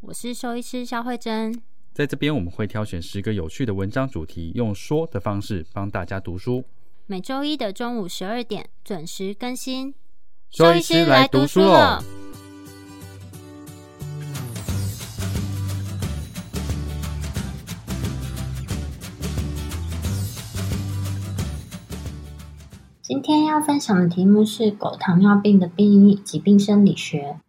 我是兽医师肖慧珍，在这边我们会挑选十个有趣的文章主题，用说的方式帮大家读书。每周一的中午十二点准时更新。兽医师来读书了。今天要分享的题目是狗糖尿病的病因及病生理学。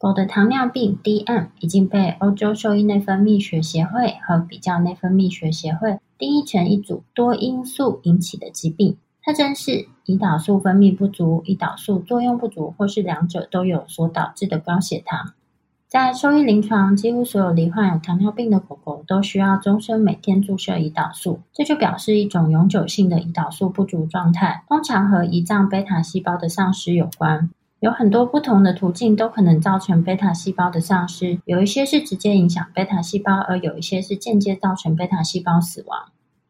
狗的糖尿病 （DM） 已经被欧洲兽医内分泌学协会和比较内分泌学协会定义成一组多因素引起的疾病，特征是胰岛素分泌不足、胰岛素作用不足，或是两者都有所导致的高血糖。在兽医临床，几乎所有罹患有糖尿病的狗狗都需要终身每天注射胰岛素，这就表示一种永久性的胰岛素不足状态，通常和胰脏贝塔细胞的丧失有关。有很多不同的途径都可能造成贝塔细胞的丧失，有一些是直接影响贝塔细胞，而有一些是间接造成贝塔细胞死亡。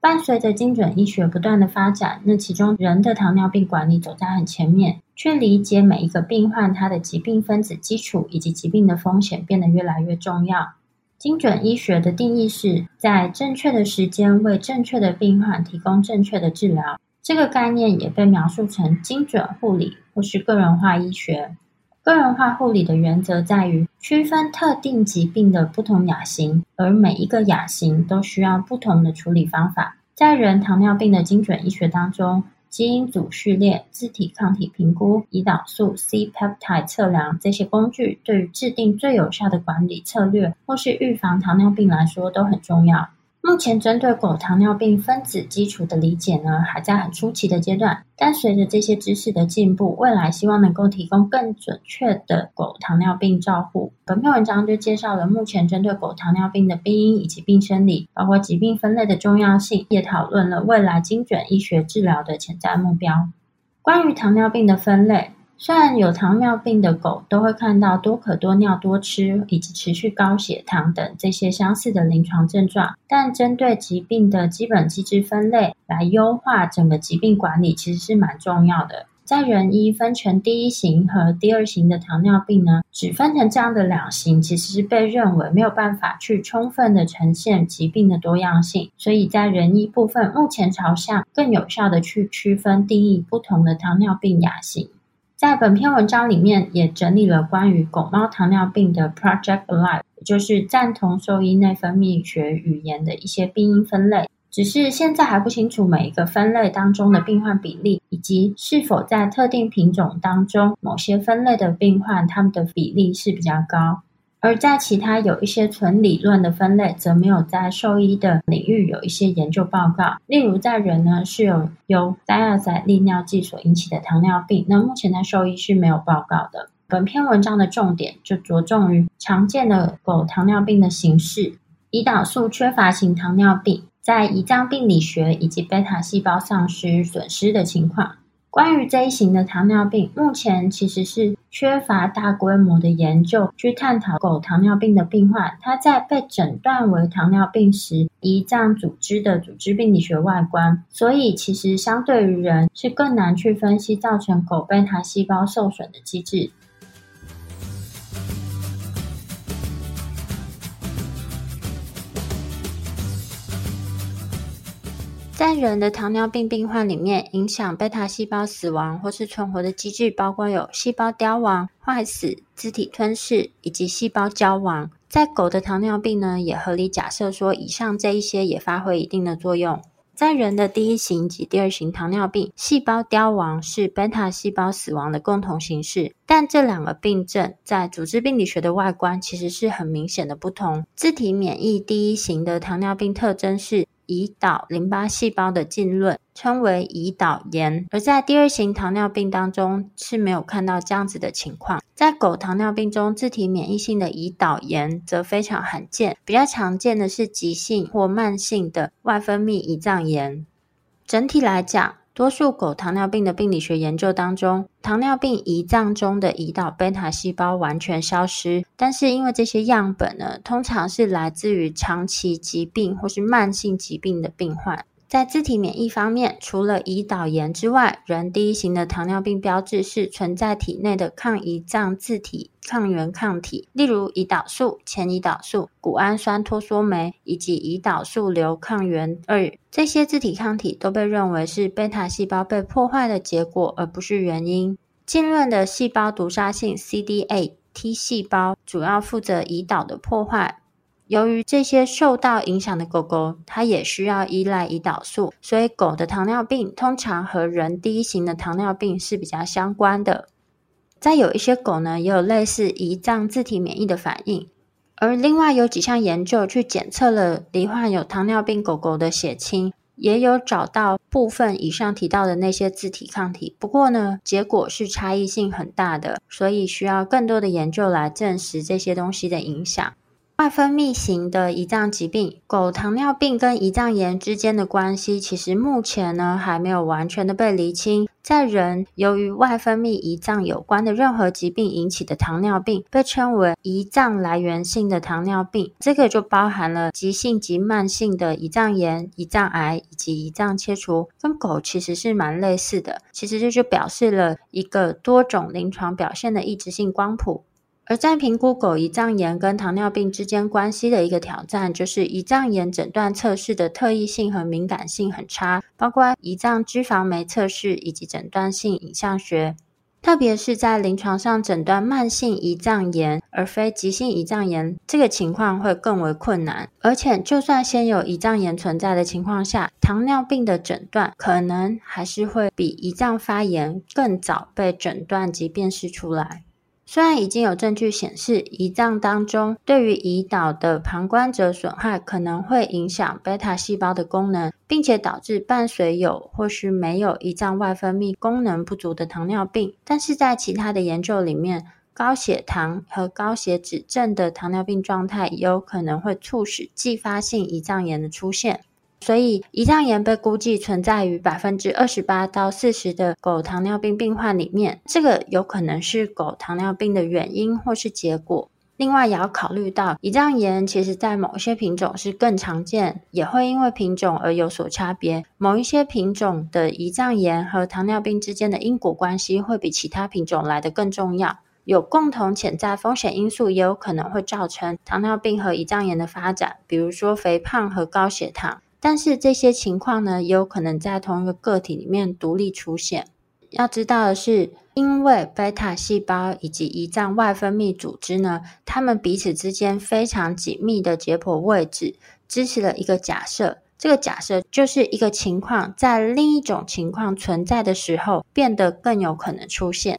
伴随着精准医学不断的发展，那其中人的糖尿病管理走在很前面，去理解每一个病患他的疾病分子基础以及疾病的风险变得越来越重要。精准医学的定义是在正确的时间为正确的病患提供正确的治疗。这个概念也被描述成精准护理或是个人化医学。个人化护理的原则在于区分特定疾病的不同亚型，而每一个亚型都需要不同的处理方法。在人糖尿病的精准医学当中，基因组序列、自体抗体评估、胰岛素 C-peptide 测量这些工具，对于制定最有效的管理策略或是预防糖尿病来说都很重要。目前针对狗糖尿病分子基础的理解呢，还在很初期的阶段。但随着这些知识的进步，未来希望能够提供更准确的狗糖尿病照护。本篇文章就介绍了目前针对狗糖尿病的病因以及病生理，包括疾病分类的重要性，也讨论了未来精准医学治疗的潜在目标。关于糖尿病的分类。虽然有糖尿病的狗都会看到多可多尿多吃以及持续高血糖等这些相似的临床症状，但针对疾病的基本机制分类来优化整个疾病管理，其实是蛮重要的。在人医分成第一型和第二型的糖尿病呢，只分成这样的两型，其实是被认为没有办法去充分的呈现疾病的多样性，所以在人医部分目前朝向更有效的去区分定义不同的糖尿病亚型。在本篇文章里面也整理了关于狗猫糖尿病的 Project Life，就是赞同兽医内分泌学语言的一些病因分类。只是现在还不清楚每一个分类当中的病患比例，以及是否在特定品种当中某些分类的病患他们的比例是比较高。而在其他有一些纯理论的分类，则没有在兽医的领域有一些研究报告。例如，在人呢是有由单药载利尿剂所引起的糖尿病，那目前在兽医是没有报告的。本篇文章的重点就着重于常见的狗糖尿病的形式——胰岛素缺乏型糖尿病，在胰脏病理学以及贝塔细胞丧失损失的情况。关于这一型的糖尿病，目前其实是缺乏大规模的研究去探讨狗糖尿病的病患，它在被诊断为糖尿病时，胰脏组织的组织病理学外观，所以其实相对于人是更难去分析造成狗贝塔细胞受损的机制。在人的糖尿病病患里面，影响贝塔细胞死亡或是存活的机制，包括有细胞凋亡、坏死、自体吞噬以及细胞焦亡。在狗的糖尿病呢，也合理假设说，以上这一些也发挥一定的作用。在人的第一型及第二型糖尿病，细胞凋亡是贝塔细胞死亡的共同形式，但这两个病症在组织病理学的外观其实是很明显的不同。自体免疫第一型的糖尿病特征是。胰岛淋巴细胞的浸润，称为胰岛炎。而在第二型糖尿病当中是没有看到这样子的情况。在狗糖尿病中，自体免疫性的胰岛炎则非常罕见，比较常见的是急性或慢性的外分泌胰脏炎。整体来讲，多数狗糖尿病的病理学研究当中，糖尿病胰脏中的胰岛贝塔细胞完全消失，但是因为这些样本呢，通常是来自于长期疾病或是慢性疾病的病患。在自体免疫方面，除了胰岛炎之外，人第一型的糖尿病标志是存在体内的抗胰脏自体抗原抗体，例如胰岛素、前胰岛素、谷氨酸脱羧酶以及胰岛素瘤抗原二。这些自体抗体都被认为是贝塔细胞被破坏的结果，而不是原因。浸润的细胞毒杀性 CD8 T 细胞主要负责胰岛的破坏。由于这些受到影响的狗狗，它也需要依赖胰岛素，所以狗的糖尿病通常和人第一型的糖尿病是比较相关的。再有一些狗呢，也有类似胰脏自体免疫的反应。而另外有几项研究去检测了罹患有糖尿病狗狗的血清，也有找到部分以上提到的那些自体抗体。不过呢，结果是差异性很大的，所以需要更多的研究来证实这些东西的影响。外分泌型的胰脏疾病，狗糖尿病跟胰脏炎之间的关系，其实目前呢还没有完全的被厘清。在人，由于外分泌胰脏有关的任何疾病引起的糖尿病，被称为胰脏来源性的糖尿病。这个就包含了急性及慢性的胰脏炎、胰脏癌以及胰脏切除，跟狗其实是蛮类似的。其实这就表示了一个多种临床表现的异质性光谱。而在评估狗胰脏炎跟糖尿病之间关系的一个挑战，就是胰脏炎诊断测试的特异性和敏感性很差，包括胰脏脂肪酶测试以及诊断性影像学。特别是在临床上诊断慢性胰脏炎而非急性胰脏炎，这个情况会更为困难。而且，就算先有胰脏炎存在的情况下，糖尿病的诊断可能还是会比胰脏发炎更早被诊断及辨识出来。虽然已经有证据显示，胰脏当中对于胰岛的旁观者损害可能会影响贝塔细胞的功能，并且导致伴随有或是没有胰脏外分泌功能不足的糖尿病，但是在其他的研究里面，高血糖和高血脂症的糖尿病状态有可能会促使继发性胰脏炎的出现。所以，胰脏炎被估计存在于百分之二十八到四十的狗糖尿病病患里面，这个有可能是狗糖尿病的原因或是结果。另外，也要考虑到胰脏炎其实在某些品种是更常见，也会因为品种而有所差别。某一些品种的胰脏炎和糖尿病之间的因果关系会比其他品种来得更重要。有共同潜在风险因素，也有可能会造成糖尿病和胰脏炎的发展，比如说肥胖和高血糖。但是这些情况呢，也有可能在同一个个体里面独立出现。要知道的是，因为贝塔细胞以及胰脏外分泌组织呢，它们彼此之间非常紧密的解剖位置，支持了一个假设。这个假设就是一个情况在另一种情况存在的时候，变得更有可能出现。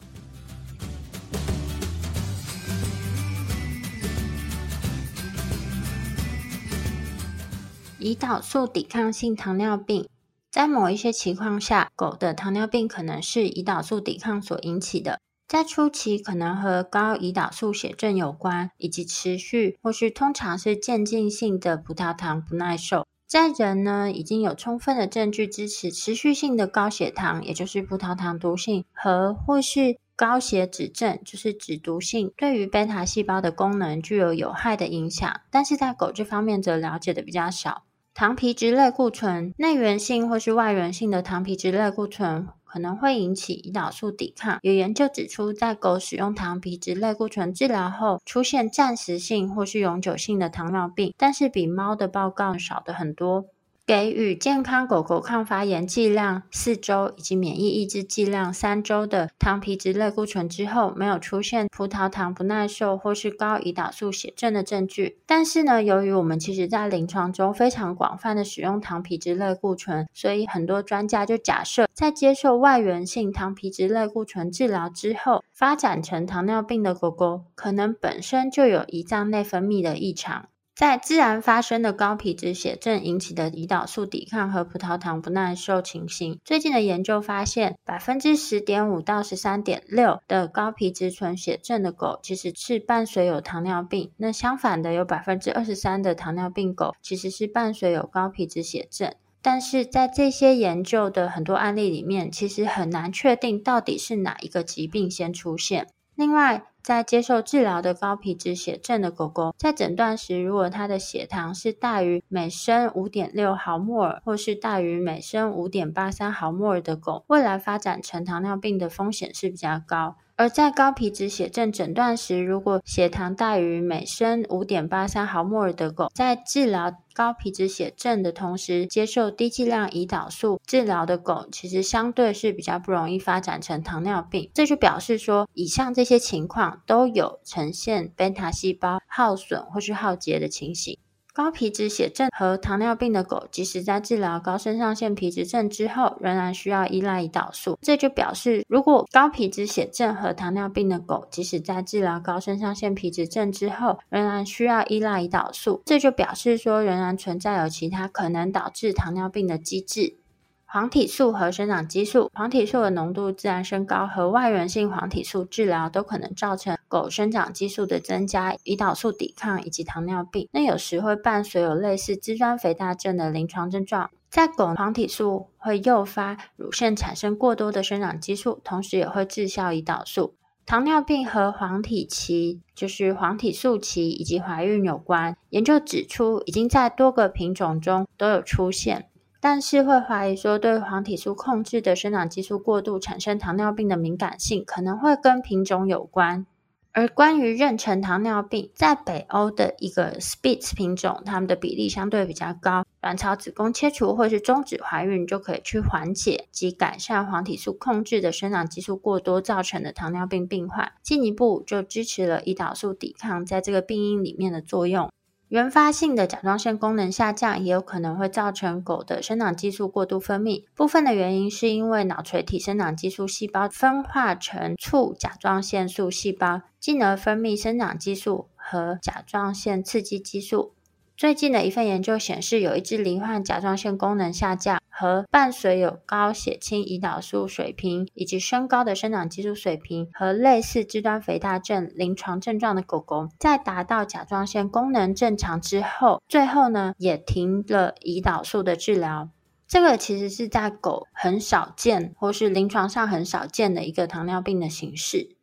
胰岛素抵抗性糖尿病，在某一些情况下，狗的糖尿病可能是胰岛素抵抗所引起的。在初期，可能和高胰岛素血症有关，以及持续或是通常是渐进性的葡萄糖不耐受。在人呢，已经有充分的证据支持持续性的高血糖，也就是葡萄糖毒性，和或是高血脂症，就是脂毒性，对于贝塔细胞的功能具有有害的影响。但是在狗这方面则了解的比较少。糖皮质类固醇，内源性或是外源性的糖皮质类固醇可能会引起胰岛素抵抗。有研究指出，在狗使用糖皮质类固醇治疗后，出现暂时性或是永久性的糖尿病，但是比猫的报告少得很多。给予健康狗狗抗发炎剂量四周以及免疫抑制剂量三周的糖皮质类固醇之后，没有出现葡萄糖不耐受或是高胰岛素血症的证据。但是呢，由于我们其实在临床中非常广泛的使用糖皮质类固醇，所以很多专家就假设，在接受外源性糖皮质类固醇治疗之后，发展成糖尿病的狗狗，可能本身就有胰脏内分泌的异常。在自然发生的高皮质血症引起的胰岛素抵抗和葡萄糖不耐受情形，最近的研究发现，百分之十点五到十三点六的高皮质醇血症的狗其实是伴随有糖尿病。那相反的，有百分之二十三的糖尿病狗其实是伴随有高皮质血症。但是在这些研究的很多案例里面，其实很难确定到底是哪一个疾病先出现。另外，在接受治疗的高皮质血症的狗狗，在诊断时，如果它的血糖是大于每升五点六毫摩尔，或是大于每升五点八三毫摩尔的狗，未来发展成糖尿病的风险是比较高。而在高皮质血症诊断时，如果血糖大于每升五点八三毫摩尔的狗，在治疗高皮质血症的同时，接受低剂量胰岛素治疗的狗，其实相对是比较不容易发展成糖尿病。这就表示说，以上这些情况都有呈现贝塔细胞耗损或是耗竭的情形。高皮质血症和糖尿病的狗，即使在治疗高肾上腺皮质症之后，仍然需要依赖胰岛素。这就表示，如果高皮质血症和糖尿病的狗，即使在治疗高肾上腺皮质症之后，仍然需要依赖胰岛素。这就表示说，仍然存在有其他可能导致糖尿病的机制。黄体素和生长激素，黄体素的浓度自然升高和外源性黄体素治疗都可能造成狗生长激素的增加、胰岛素抵抗以及糖尿病。那有时会伴随有类似肢端肥大症的临床症状。在狗，黄体素会诱发乳腺产生过多的生长激素，同时也会滞销胰岛素。糖尿病和黄体期，就是黄体素期以及怀孕有关。研究指出，已经在多个品种中都有出现。但是会怀疑说，对黄体素控制的生长激素过度产生糖尿病的敏感性，可能会跟品种有关。而关于妊娠糖尿病，在北欧的一个 Spitz 品种，它们的比例相对比较高，卵巢子宫切除或是终止怀孕就可以去缓解及改善黄体素控制的生长激素过多造成的糖尿病病患，进一步就支持了胰岛素抵抗在这个病因里面的作用。原发性的甲状腺功能下降也有可能会造成狗的生长激素过度分泌，部分的原因是因为脑垂体生长激素细胞分化成促甲状腺素细胞，进而分泌生长激素和甲状腺刺激激素。最近的一份研究显示，有一只罹患甲状腺功能下降和伴随有高血清胰岛素水平以及升高的生长激素水平和类似肢端肥大症临床症状的狗狗，在达到甲状腺功能正常之后，最后呢也停了胰岛素的治疗。这个其实是在狗很少见，或是临床上很少见的一个糖尿病的形式。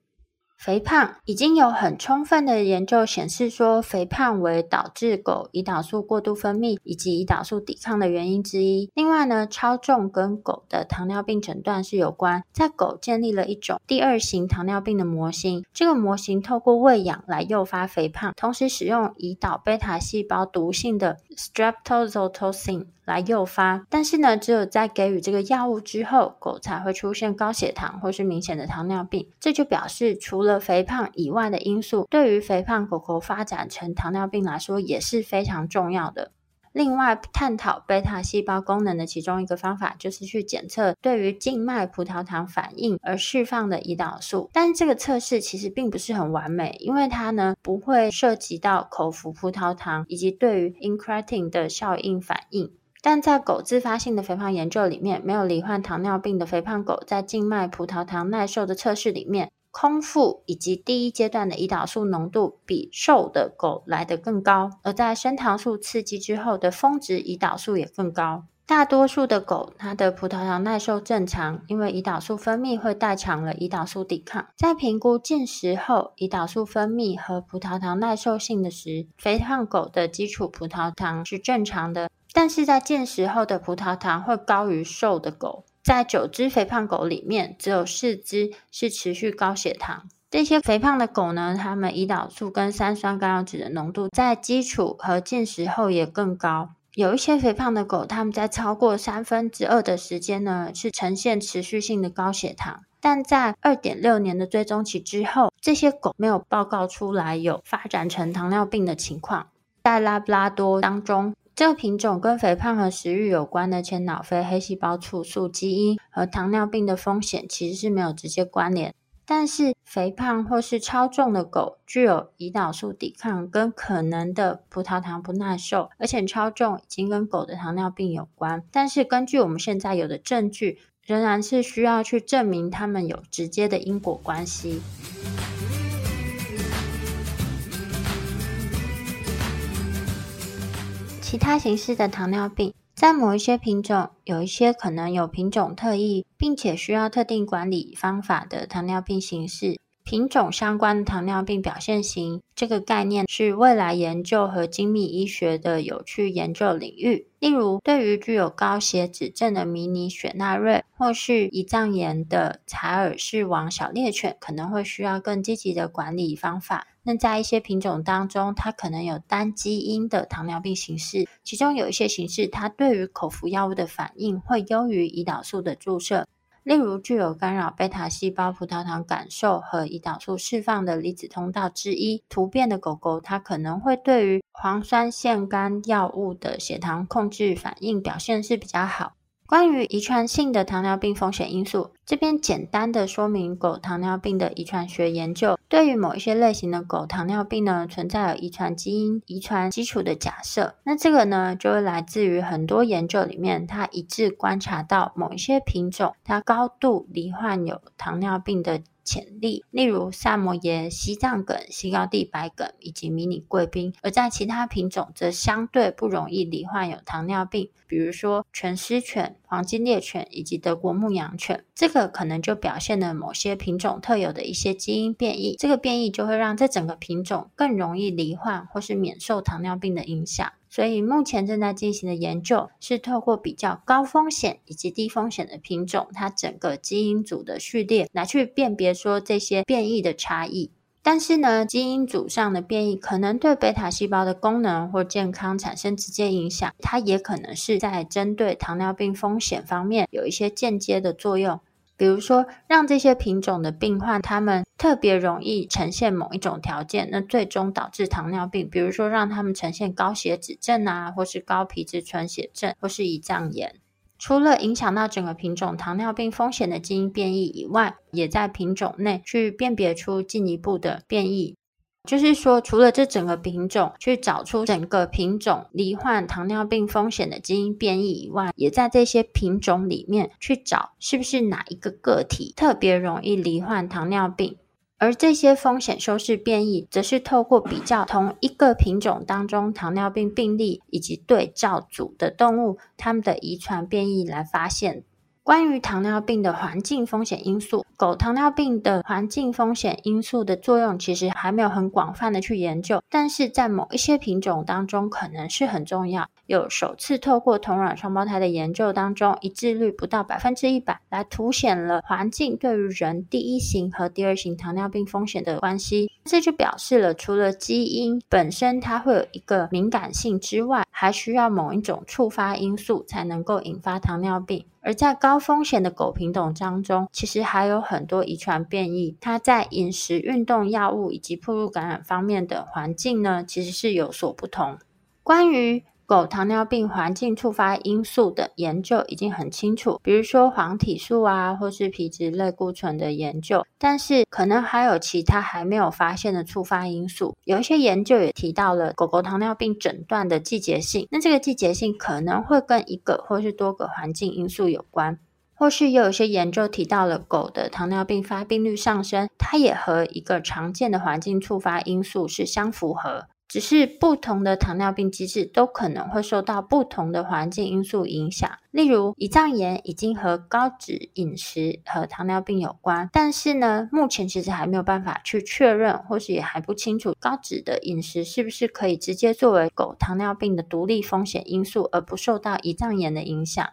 肥胖已经有很充分的研究显示说，肥胖为导致狗胰岛素过度分泌以及胰岛素抵抗的原因之一。另外呢，超重跟狗的糖尿病诊断是有关，在狗建立了一种第二型糖尿病的模型。这个模型透过喂养来诱发肥胖，同时使用胰岛贝塔细胞毒性的 streptozotocin 来诱发，但是呢，只有在给予这个药物之后，狗才会出现高血糖或是明显的糖尿病。这就表示，除了肥胖以外的因素，对于肥胖狗狗发展成糖尿病来说也是非常重要的。另外，探讨贝塔细胞功能的其中一个方法，就是去检测对于静脉葡萄糖反应而释放的胰岛素。但是这个测试其实并不是很完美，因为它呢不会涉及到口服葡萄糖以及对于 incretin 的效应反应。但在狗自发性的肥胖研究里面，没有罹患糖尿病的肥胖狗在静脉葡萄糖耐受的测试里面，空腹以及第一阶段的胰岛素浓度比瘦的狗来得更高，而在升糖素刺激之后的峰值胰岛素也更高。大多数的狗它的葡萄糖耐受正常，因为胰岛素分泌会代偿了胰岛素抵抗。在评估进食后胰岛素分泌和葡萄糖耐受性的时，肥胖狗的基础葡萄糖是正常的。但是在进食后的葡萄糖会高于瘦的狗，在九只肥胖狗里面，只有四只是持续高血糖。这些肥胖的狗呢，它们胰岛素跟三酸甘油酯的浓度在基础和进食后也更高。有一些肥胖的狗，它们在超过三分之二的时间呢，是呈现持续性的高血糖。但在二点六年的追踪期之后，这些狗没有报告出来有发展成糖尿病的情况。在拉布拉多当中。这个品种跟肥胖和食欲有关的前脑非黑细胞促素基因和糖尿病的风险其实是没有直接关联。但是肥胖或是超重的狗具有胰岛素抵抗跟可能的葡萄糖不耐受，而且超重已经跟狗的糖尿病有关。但是根据我们现在有的证据，仍然是需要去证明它们有直接的因果关系。其他形式的糖尿病，在某一些品种，有一些可能有品种特异，并且需要特定管理方法的糖尿病形式。品种相关的糖尿病表现型这个概念是未来研究和精密医学的有趣研究领域。例如，对于具有高血脂症的迷你雪纳瑞，或是胰脏炎的采尔氏王小猎犬，可能会需要更积极的管理方法。那在一些品种当中，它可能有单基因的糖尿病形式，其中有一些形式，它对于口服药物的反应会优于胰岛素的注射。例如，具有干扰贝塔细胞葡萄糖感受和胰岛素释放的离子通道之一突变的狗狗，它可能会对于磺酸腺苷药物的血糖控制反应表现是比较好。关于遗传性的糖尿病风险因素，这边简单的说明狗糖尿病的遗传学研究。对于某一些类型的狗糖尿病呢，存在有遗传基因遗传基础的假设。那这个呢，就会来自于很多研究里面，它一致观察到某一些品种，它高度罹患有糖尿病的潜力，例如萨摩耶、西藏梗、西高地白梗以及迷你贵宾；而在其他品种则相对不容易罹患有糖尿病，比如说全狮犬、黄金猎犬以及德国牧羊犬。这个可能就表现了某些品种特有的一些基因变异，这个变异就会让这整个品种更容易罹患或是免受糖尿病的影响。所以目前正在进行的研究是透过比较高风险以及低风险的品种，它整个基因组的序列来去辨别说这些变异的差异。但是呢，基因组上的变异可能对贝塔细胞的功能或健康产生直接影响，它也可能是在针对糖尿病风险方面有一些间接的作用。比如说，让这些品种的病患，他们特别容易呈现某一种条件，那最终导致糖尿病。比如说，让他们呈现高血脂症啊，或是高皮质醇血症，或是胰脏炎。除了影响到整个品种糖尿病风险的基因变异以外，也在品种内去辨别出进一步的变异。就是说，除了这整个品种去找出整个品种罹患糖尿病风险的基因变异以外，也在这些品种里面去找是不是哪一个个体特别容易罹患糖尿病。而这些风险修饰变异，则是透过比较同一个品种当中糖尿病病例以及对照组的动物，它们的遗传变异来发现。关于糖尿病的环境风险因素，狗糖尿病的环境风险因素的作用其实还没有很广泛的去研究，但是在某一些品种当中可能是很重要。有首次透过同卵双胞胎的研究当中，一致率不到百分之一百，来凸显了环境对于人第一型和第二型糖尿病风险的关系。这就表示了，除了基因本身它会有一个敏感性之外，还需要某一种触发因素才能够引发糖尿病。而在高风险的狗品种当中，其实还有很多遗传变异，它在饮食、运动、药物以及暴露感染方面的环境呢，其实是有所不同。关于狗糖尿病环境触发因素的研究已经很清楚，比如说黄体素啊，或是皮质类固醇的研究，但是可能还有其他还没有发现的触发因素。有一些研究也提到了狗狗糖尿病诊断的季节性，那这个季节性可能会跟一个或是多个环境因素有关，或是又有一些研究提到了狗的糖尿病发病率上升，它也和一个常见的环境触发因素是相符合。只是不同的糖尿病机制都可能会受到不同的环境因素影响。例如，胰脏炎已经和高脂饮食和糖尿病有关，但是呢，目前其实还没有办法去确认，或是也还不清楚高脂的饮食是不是可以直接作为狗糖尿病的独立风险因素，而不受到胰脏炎的影响。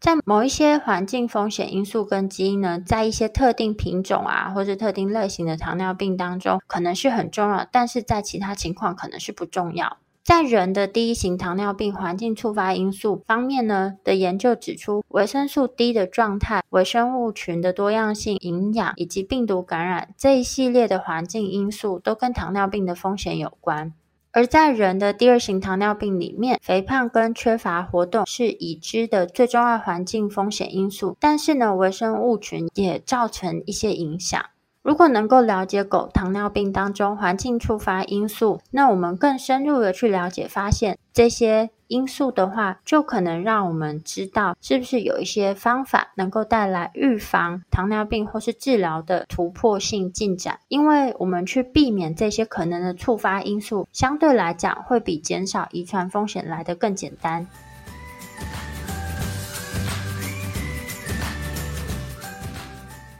在某一些环境风险因素跟基因呢，在一些特定品种啊，或是特定类型的糖尿病当中，可能是很重要，但是在其他情况可能是不重要。在人的第一型糖尿病环境触发因素方面呢，的研究指出，维生素 D 的状态、微生物群的多样性、营养以及病毒感染这一系列的环境因素，都跟糖尿病的风险有关。而在人的第二型糖尿病里面，肥胖跟缺乏活动是已知的最重要环境风险因素。但是呢，微生物群也造成一些影响。如果能够了解狗糖尿病当中环境触发因素，那我们更深入的去了解，发现这些因素的话，就可能让我们知道是不是有一些方法能够带来预防糖尿病或是治疗的突破性进展。因为我们去避免这些可能的触发因素，相对来讲会比减少遗传风险来得更简单。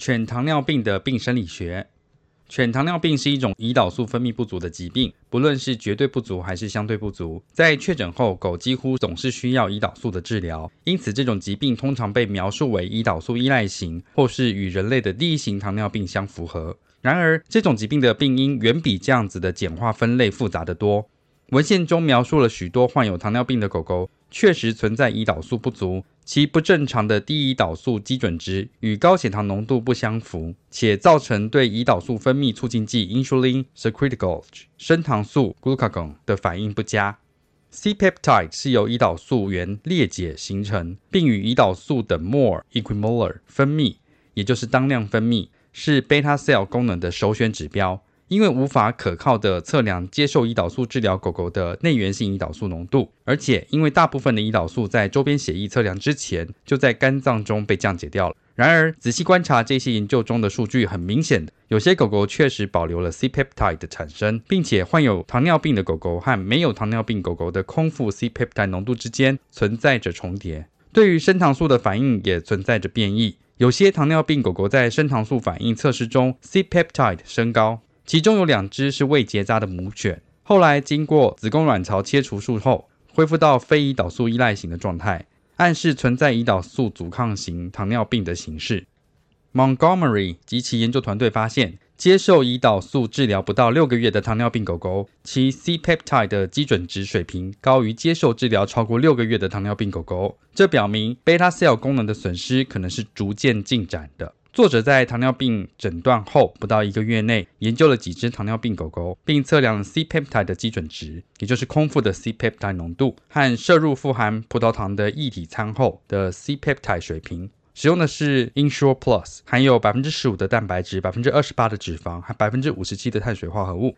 犬糖尿病的病生理学。犬糖尿病是一种胰岛素分泌不足的疾病，不论是绝对不足还是相对不足，在确诊后，狗几乎总是需要胰岛素的治疗。因此，这种疾病通常被描述为胰岛素依赖型，或是与人类的第一型糖尿病相符合。然而，这种疾病的病因远比这样子的简化分类复杂得多。文献中描述了许多患有糖尿病的狗狗，确实存在胰岛素不足，其不正常的低胰岛素基准值与高血糖浓度不相符，且造成对胰岛素分泌促进剂 （insulin secretagogue） 升糖素 （glucagon） 的反应不佳。C-peptide 是由胰岛素原裂解形成，并与胰岛素等 more equimolar 分泌，也就是当量分泌，是 beta cell 功能的首选指标。因为无法可靠的测量接受胰岛素治疗狗狗的内源性胰岛素浓度，而且因为大部分的胰岛素在周边血液测量之前就在肝脏中被降解掉了。然而，仔细观察这些研究中的数据，很明显的，有些狗狗确实保留了 C-peptide 的产生，并且患有糖尿病的狗狗和没有糖尿病狗狗的空腹 C-peptide 浓度之间存在着重叠。对于升糖素的反应也存在着变异，有些糖尿病狗狗在升糖素反应测试中 C-peptide 升高。其中有两只是未结扎的母犬，后来经过子宫卵巢切除术后，恢复到非胰岛素依赖型的状态，暗示存在胰岛素阻抗型糖尿病的形式。Montgomery 及其研究团队发现，接受胰岛素治疗不到六个月的糖尿病狗狗，其 C-peptide 的基准值水平高于接受治疗超过六个月的糖尿病狗狗，这表明 beta cell 功能的损失可能是逐渐进展的。作者在糖尿病诊断后不到一个月内，研究了几只糖尿病狗狗，并测量了 C-peptide 的基准值，也就是空腹的 C-peptide 浓度和摄入富含葡萄糖的液体餐后的 C-peptide 水平。使用的是 Ensure Plus，含有百分之十五的蛋白质、百分之二十八的脂肪和百分之五十七的碳水化合物。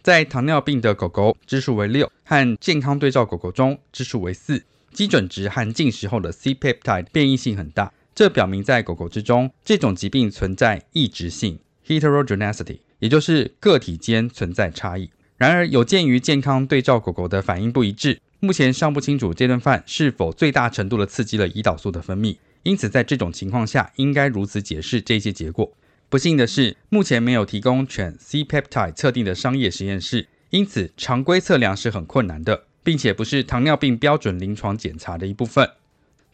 在糖尿病的狗狗，指数为六，和健康对照狗狗中指数为四，基准值和进食后的 C-peptide 变异性很大。这表明，在狗狗之中，这种疾病存在异质性 （heterogeneity），也就是个体间存在差异。然而，有鉴于健康对照狗狗的反应不一致，目前尚不清楚这顿饭是否最大程度地刺激了胰岛素的分泌。因此，在这种情况下，应该如此解释这些结果。不幸的是，目前没有提供犬 C-peptide 测定的商业实验室，因此常规测量是很困难的，并且不是糖尿病标准临床检查的一部分。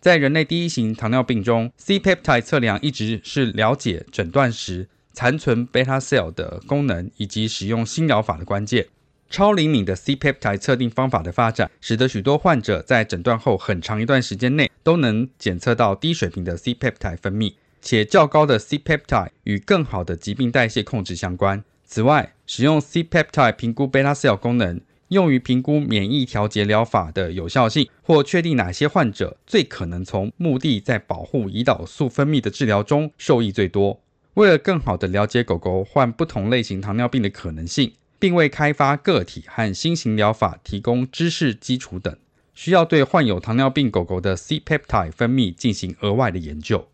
在人类第一型糖尿病中，C-peptide 测量一直是了解诊断时残存 beta cell 的功能以及使用新疗法的关键。超灵敏的 C-peptide 测定方法的发展，使得许多患者在诊断后很长一段时间内都能检测到低水平的 C-peptide 分泌，且较高的 C-peptide 与更好的疾病代谢控制相关。此外，使用 C-peptide 评估 beta cell 功能。用于评估免疫调节疗法的有效性，或确定哪些患者最可能从目的在保护胰岛素分泌的治疗中受益最多。为了更好地了解狗狗患不同类型糖尿病的可能性，并为开发个体和新型疗法提供知识基础等，需要对患有糖尿病狗狗的 C-peptide 分泌进行额外的研究。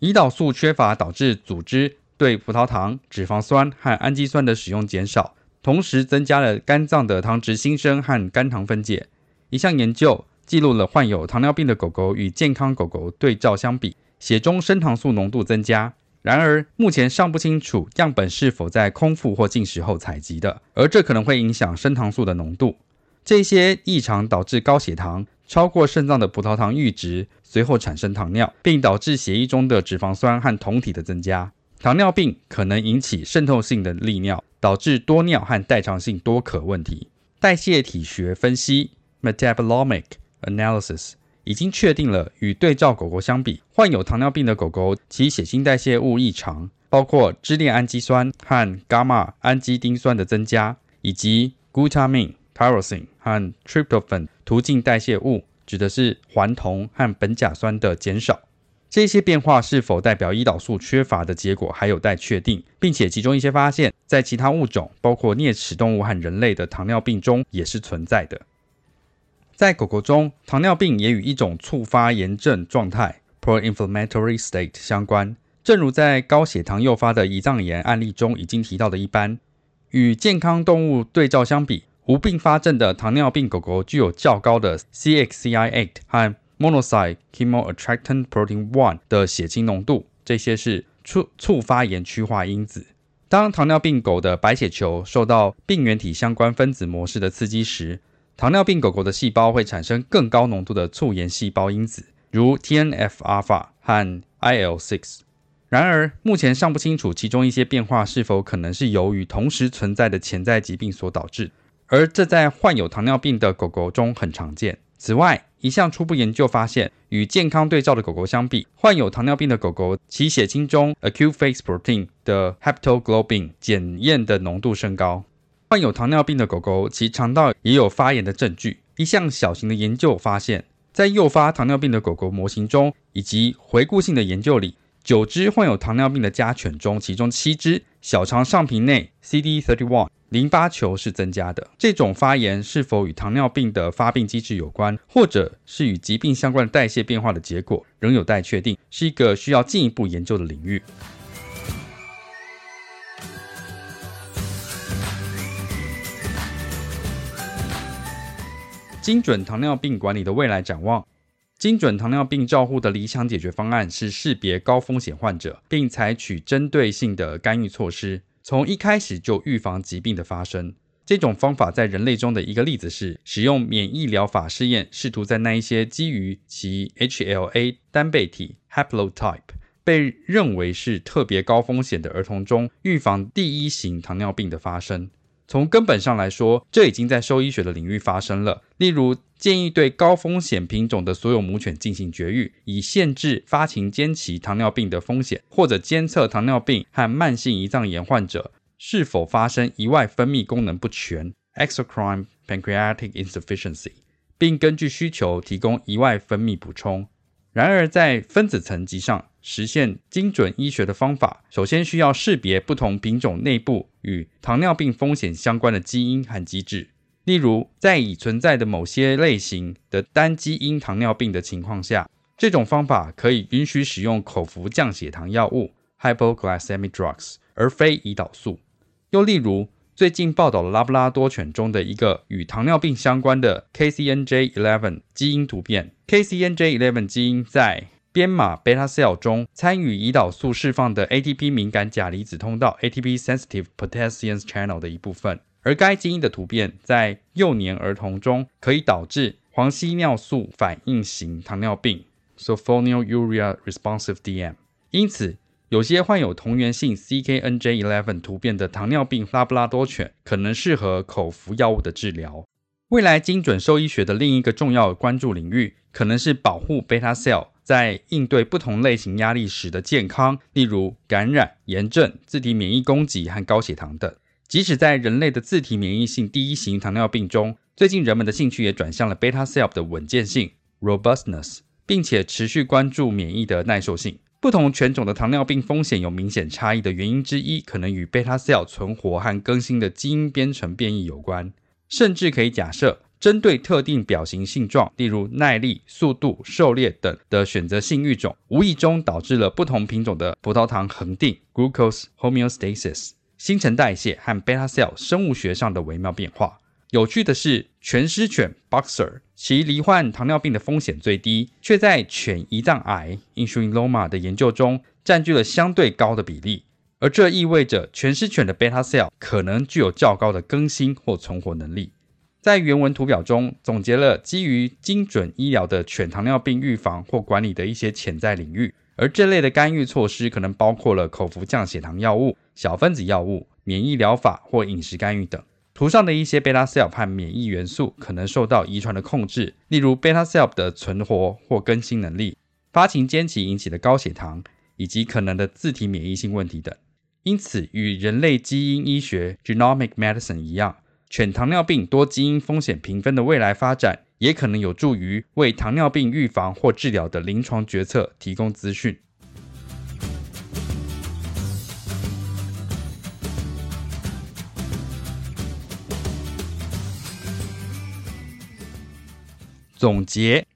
胰岛素缺乏导致组织对葡萄糖、脂肪酸和氨基酸的使用减少。同时增加了肝脏的糖脂新生和肝糖分解。一项研究记录了患有糖尿病的狗狗与健康狗狗对照相比，血中升糖素浓度增加。然而，目前尚不清楚样本是否在空腹或进食后采集的，而这可能会影响升糖素的浓度。这些异常导致高血糖、超过肾脏的葡萄糖阈值，随后产生糖尿，并导致血液中的脂肪酸和酮体的增加。糖尿病可能引起渗透性的利尿，导致多尿和代偿性多渴问题。代谢体学分析 （Metabolomic Analysis） 已经确定了，与对照狗狗相比，患有糖尿病的狗狗其血清代谢物异常，包括支链氨基酸和伽马氨基丁酸的增加，以及 glutamine、tyrosine 和 tryptophan 途径代谢物，指的是环酮和苯甲酸的减少。这些变化是否代表胰岛素缺乏的结果还有待确定，并且其中一些发现，在其他物种，包括啮齿动物和人类的糖尿病中也是存在的。在狗狗中，糖尿病也与一种促发炎症状态 （pro-inflammatory state） 相关，正如在高血糖诱发的胰脏炎案例中已经提到的一般。与健康动物对照相比，无并发症的糖尿病狗狗具有较高的 CXCL8 和 Monocyte chemoattractant protein one 的血清浓度，这些是促促发炎趋化因子。当糖尿病狗的白血球受到病原体相关分子模式的刺激时，糖尿病狗狗的细胞会产生更高浓度的促炎细胞因子，如 TNF-alpha 和 IL-6。然而，目前尚不清楚其中一些变化是否可能是由于同时存在的潜在疾病所导致，而这在患有糖尿病的狗狗中很常见。此外，一项初步研究发现，与健康对照的狗狗相比，患有糖尿病的狗狗其血清中 acute phase protein 的 haptoglobin 检验的浓度升高。患有糖尿病的狗狗其肠道也有发炎的证据。一项小型的研究发现，在诱发糖尿病的狗狗模型中，以及回顾性的研究里，九只患有糖尿病的家犬中，其中七只小肠上皮内 CD31。淋巴球是增加的，这种发炎是否与糖尿病的发病机制有关，或者是与疾病相关的代谢变化的结果，仍有待确定，是一个需要进一步研究的领域。精准糖尿病管理的未来展望，精准糖尿病照护的理想解决方案是识别高风险患者，并采取针对性的干预措施。从一开始就预防疾病的发生，这种方法在人类中的一个例子是使用免疫疗法试验，试图在那一些基于其 HLA 单倍体 haplotype 被认为是特别高风险的儿童中，预防第一型糖尿病的发生。从根本上来说，这已经在兽医学的领域发生了。例如，建议对高风险品种的所有母犬进行绝育，以限制发情间期糖尿病的风险，或者监测糖尿病和慢性胰脏炎患者是否发生胰外分泌功能不全 （exocrine pancreatic insufficiency），并根据需求提供胰外分泌补充。然而，在分子层级上实现精准医学的方法，首先需要识别不同品种内部与糖尿病风险相关的基因和机制。例如，在已存在的某些类型的单基因糖尿病的情况下，这种方法可以允许使用口服降血糖药物 （hypoglycemic drugs） 而非胰岛素。又例如，最近报道了拉布拉多犬中的一个与糖尿病相关的 KCNJ11 基因突变。KCNJ11 基因在编码 beta cell 中参与胰岛素释放的 ATP 敏感钾离子通道 ATP sensitive potassium channel 的一部分，而该基因的突变在幼年儿童中可以导致黄烯尿素反应型糖尿病 （sulfonylurea responsive DM）。因此，有些患有同源性 CKNJ11 突变的糖尿病拉布拉多犬可能适合口服药物的治疗。未来精准兽医学的另一个重要关注领域，可能是保护 beta cell 在应对不同类型压力时的健康，例如感染、炎症、自体免疫攻击和高血糖等。即使在人类的自体免疫性第一型糖尿病中，最近人们的兴趣也转向了 beta cell 的稳健性 （robustness），并且持续关注免疫的耐受性。不同犬种的糖尿病风险有明显差异的原因之一，可能与 beta cell 存活和更新的基因编程变异有关。甚至可以假设，针对特定表型性状，例如耐力、速度、狩猎等的选择性育种，无意中导致了不同品种的葡萄糖恒定 （glucose homeostasis）、新陈代谢和 beta cell 生物学上的微妙变化。有趣的是，全狮犬 Boxer 其罹患糖尿病的风险最低，却在犬胰脏癌 （insulin loma） 的研究中占据了相对高的比例。而这意味着全狮犬的 beta cell 可能具有较高的更新或存活能力。在原文图表中总结了基于精准医疗的犬糖尿病预防或管理的一些潜在领域，而这类的干预措施可能包括了口服降血糖药物、小分子药物、免疫疗法或饮食干预等。图上的一些 beta cell 和免疫元素可能受到遗传的控制，例如 beta cell 的存活或更新能力、发情间期引起的高血糖，以及可能的自体免疫性问题等。因此，与人类基因医学 （genomic medicine） 一样，犬糖尿病多基因风险评分的未来发展，也可能有助于为糖尿病预防或治疗的临床决策提供资讯。总结，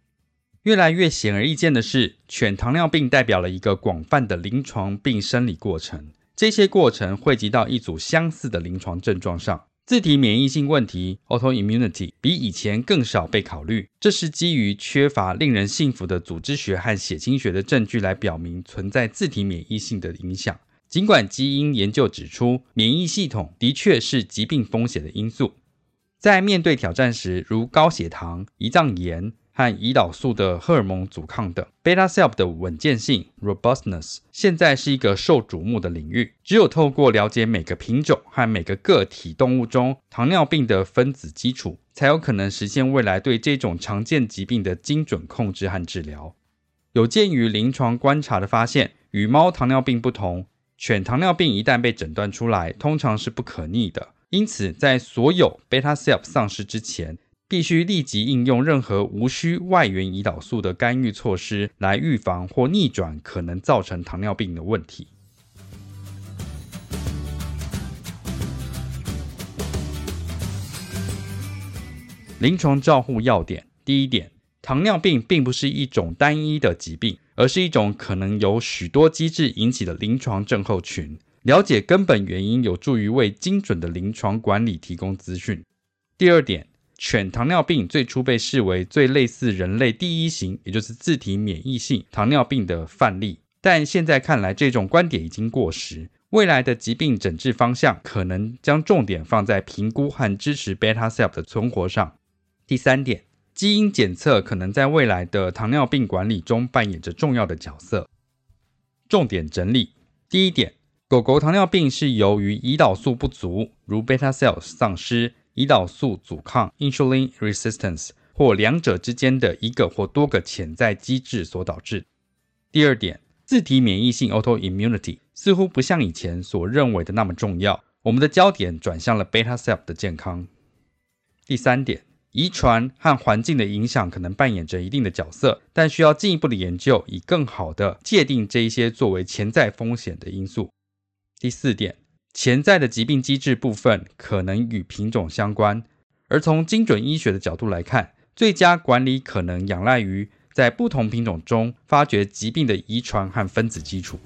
越来越显而易见的是，犬糖尿病代表了一个广泛的临床病生理过程。这些过程汇集到一组相似的临床症状上，自体免疫性问题 （autoimmunity） 比以前更少被考虑。这是基于缺乏令人信服的组织学和血清学的证据来表明存在自体免疫性的影响。尽管基因研究指出，免疫系统的确是疾病风险的因素。在面对挑战时，如高血糖、胰脏炎和胰岛素的荷尔蒙阻抗等，beta cell 的稳健性 （robustness） 现在是一个受瞩目的领域。只有透过了解每个品种和每个个体动物中糖尿病的分子基础，才有可能实现未来对这种常见疾病的精准控制和治疗。有鉴于临床观察的发现，与猫糖尿病不同，犬糖尿病一旦被诊断出来，通常是不可逆的。因此，在所有 beta cell 丧失之前，必须立即应用任何无需外源胰岛素的干预措施来预防或逆转可能造成糖尿病的问题。临床照护要点：第一点，糖尿病并不是一种单一的疾病，而是一种可能由许多机制引起的临床症候群。了解根本原因有助于为精准的临床管理提供资讯。第二点，犬糖尿病最初被视为最类似人类第一型，也就是自体免疫性糖尿病的范例，但现在看来，这种观点已经过时。未来的疾病诊治方向可能将重点放在评估和支持 beta cell 的存活上。第三点，基因检测可能在未来的糖尿病管理中扮演着重要的角色。重点整理：第一点。狗狗糖尿病是由于胰岛素不足，如 beta cell 丧失、胰岛素阻抗 （insulin resistance） 或两者之间的一个或多个潜在机制所导致。第二点，自体免疫性 （autoimmunity） 似乎不像以前所认为的那么重要。我们的焦点转向了 beta cell 的健康。第三点，遗传和环境的影响可能扮演着一定的角色，但需要进一步的研究，以更好地界定这一些作为潜在风险的因素。第四点，潜在的疾病机制部分可能与品种相关，而从精准医学的角度来看，最佳管理可能仰赖于在不同品种中发掘疾病的遗传和分子基础。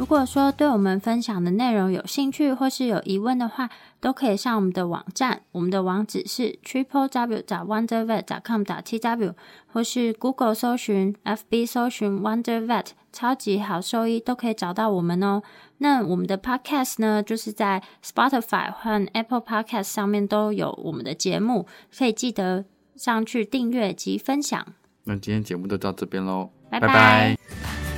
如果说对我们分享的内容有兴趣或是有疑问的话，都可以上我们的网站，我们的网址是 triple w 点 wondervet 点 com 点 tw，或是 Google 搜寻、FB 搜寻 Wondervet 超级好兽医，都可以找到我们哦。那我们的 Podcast 呢，就是在 Spotify 和 Apple Podcast 上面都有我们的节目，可以记得上去订阅及分享。那今天节目就到这边喽，拜拜。拜拜。